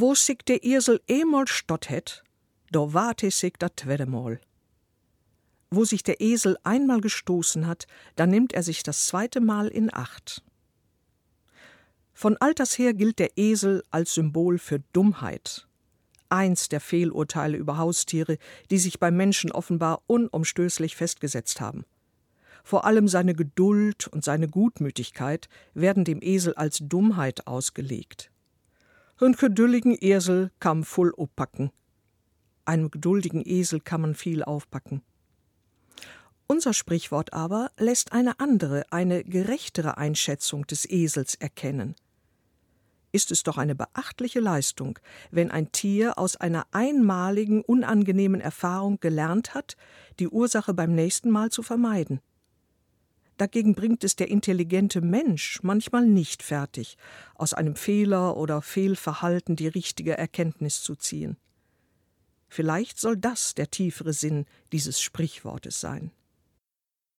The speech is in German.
wo sich der Esel emol stott het, do warte sich dat twedemol. Wo sich der Esel einmal gestoßen hat, dann nimmt er sich das zweite Mal in Acht. Von alters her gilt der Esel als Symbol für Dummheit. Eins der Fehlurteile über Haustiere, die sich beim Menschen offenbar unumstößlich festgesetzt haben. Vor allem seine Geduld und seine Gutmütigkeit werden dem Esel als Dummheit ausgelegt. Ein geduldigen Esel kann voll oppacken. Einem geduldigen Esel kann man viel aufpacken. Unser Sprichwort aber lässt eine andere, eine gerechtere Einschätzung des Esels erkennen. Ist es doch eine beachtliche Leistung, wenn ein Tier aus einer einmaligen, unangenehmen Erfahrung gelernt hat, die Ursache beim nächsten Mal zu vermeiden. Dagegen bringt es der intelligente Mensch manchmal nicht fertig, aus einem Fehler oder Fehlverhalten die richtige Erkenntnis zu ziehen. Vielleicht soll das der tiefere Sinn dieses Sprichwortes sein.